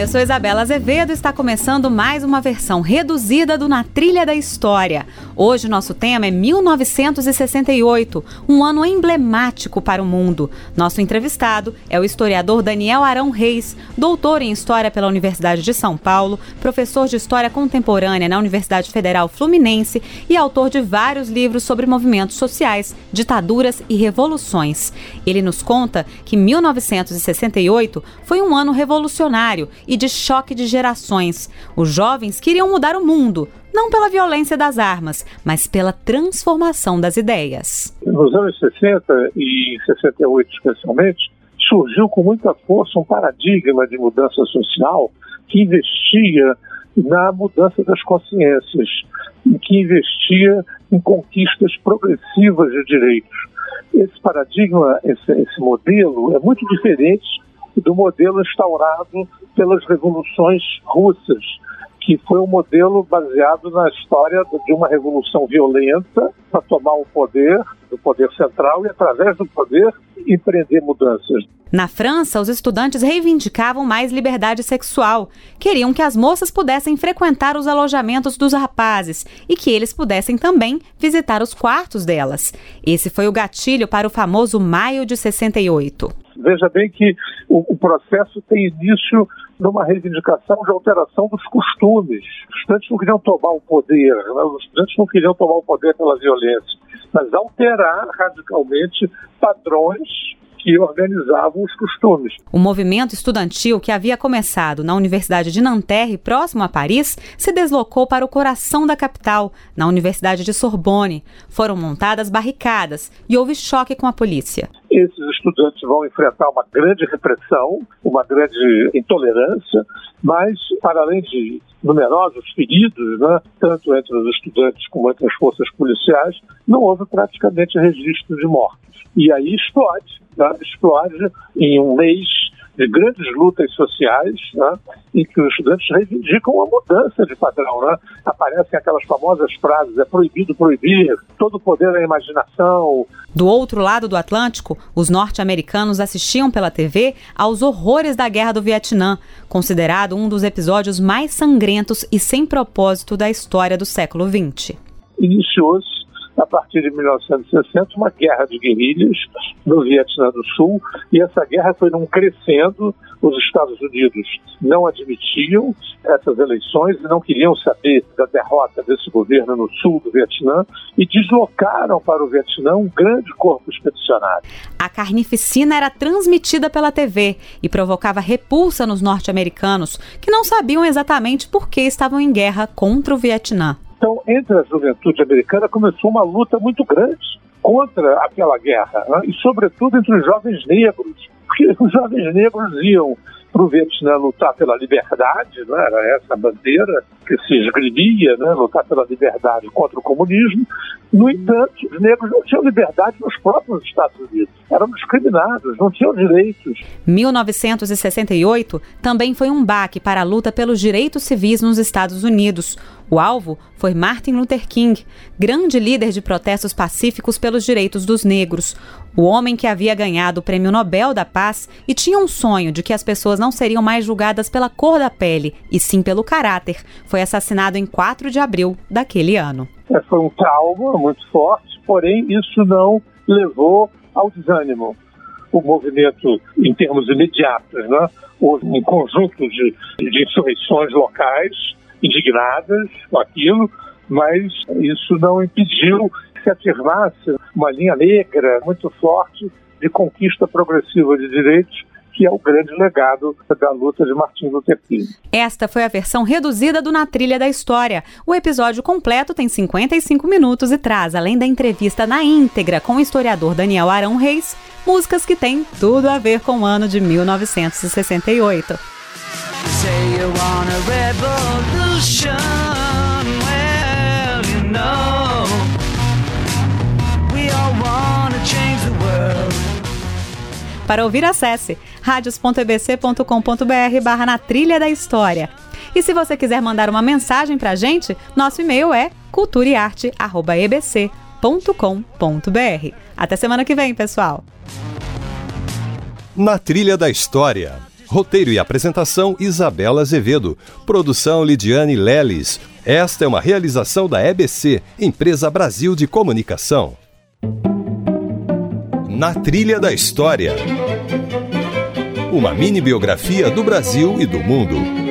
Eu sou Isabela Azevedo e está começando mais uma versão reduzida do Na Trilha da História. Hoje o nosso tema é 1968, um ano emblemático para o mundo. Nosso entrevistado é o historiador Daniel Arão Reis, doutor em História pela Universidade de São Paulo, professor de História Contemporânea na Universidade Federal Fluminense e autor de vários livros sobre movimentos sociais, ditaduras e revoluções. Ele nos conta que 1968 foi um ano revolucionário e de choque de gerações. Os jovens queriam mudar o mundo, não pela violência das armas, mas pela transformação das ideias. Nos anos 60 e 68 especialmente, surgiu com muita força um paradigma de mudança social que investia na mudança das consciências e que investia em conquistas progressivas de direitos. Esse paradigma, esse, esse modelo, é muito diferente do modelo instaurado pelas revoluções russas, que foi um modelo baseado na história de uma revolução violenta para tomar o poder, do poder central, e através do poder empreender mudanças. Na França, os estudantes reivindicavam mais liberdade sexual. Queriam que as moças pudessem frequentar os alojamentos dos rapazes e que eles pudessem também visitar os quartos delas. Esse foi o gatilho para o famoso Maio de 68. Veja bem que o, o processo tem início numa reivindicação de alteração dos costumes. Os estudantes não queriam tomar o poder, né? os estudantes não queriam tomar o poder pela violência, mas alterar radicalmente padrões que organizavam os costumes. O movimento estudantil que havia começado na Universidade de Nanterre, próximo a Paris, se deslocou para o coração da capital, na Universidade de Sorbonne. Foram montadas barricadas e houve choque com a polícia. Esses estudantes vão enfrentar uma grande repressão, uma grande intolerância, mas, para além de numerosos feridos, né, tanto entre os estudantes como entre as forças policiais, não houve praticamente registro de mortos. E aí explode, né, explode em um mês de grandes lutas sociais, né, em que os estudantes reivindicam uma mudança de padrão. Né? Aparecem aquelas famosas frases: é proibido proibir, todo poder é imaginação. Do outro lado do Atlântico, os norte-americanos assistiam pela TV aos horrores da Guerra do Vietnã, considerado um dos episódios mais sangrentos e sem propósito da história do século XX. Iniciou-se a partir de 1960, uma guerra de guerrilhas no Vietnã do Sul, e essa guerra foi num crescendo. Os Estados Unidos não admitiam essas eleições e não queriam saber da derrota desse governo no sul do Vietnã e deslocaram para o Vietnã um grande corpo expedicionário. A carnificina era transmitida pela TV e provocava repulsa nos norte-americanos, que não sabiam exatamente por que estavam em guerra contra o Vietnã. Então, entre a juventude americana começou uma luta muito grande contra aquela guerra, né? e sobretudo entre os jovens negros, porque os jovens negros iam para o Vietnã lutar pela liberdade, né? era essa bandeira que se esgrimia, né? lutar pela liberdade contra o comunismo. No entanto, os negros não tinham liberdade nos próprios Estados Unidos, eram discriminados, não tinham direitos. 1968 também foi um baque para a luta pelos direitos civis nos Estados Unidos. O alvo foi Martin Luther King, grande líder de protestos pacíficos pelos direitos dos negros. O homem que havia ganhado o Prêmio Nobel da Paz e tinha um sonho de que as pessoas não seriam mais julgadas pela cor da pele, e sim pelo caráter, foi assassinado em 4 de abril daquele ano. É, foi um trauma muito forte, porém isso não levou ao desânimo. O movimento, em termos imediatos, né? houve um conjunto de, de insurreições locais indignadas com aquilo, mas isso não impediu que se afirmasse uma linha negra muito forte de conquista progressiva de direitos que é o grande legado da luta de Martin Luther King. Esta foi a versão reduzida do Na Trilha da História. O episódio completo tem 55 minutos e traz, além da entrevista na íntegra com o historiador Daniel Arão Reis, músicas que têm tudo a ver com o ano de 1968. Say you want a revolution, well, you know, we all want to change the world. Para ouvir, acesse radios.ebc.com.br barra na trilha da história. E se você quiser mandar uma mensagem pra gente, nosso e-mail é culturaearte@ebc.com.br. Até semana que vem, pessoal. Na trilha da história. Roteiro e apresentação Isabela Azevedo. Produção Lidiane Leles. Esta é uma realização da EBC, Empresa Brasil de Comunicação. Na trilha da história. Uma mini biografia do Brasil e do mundo.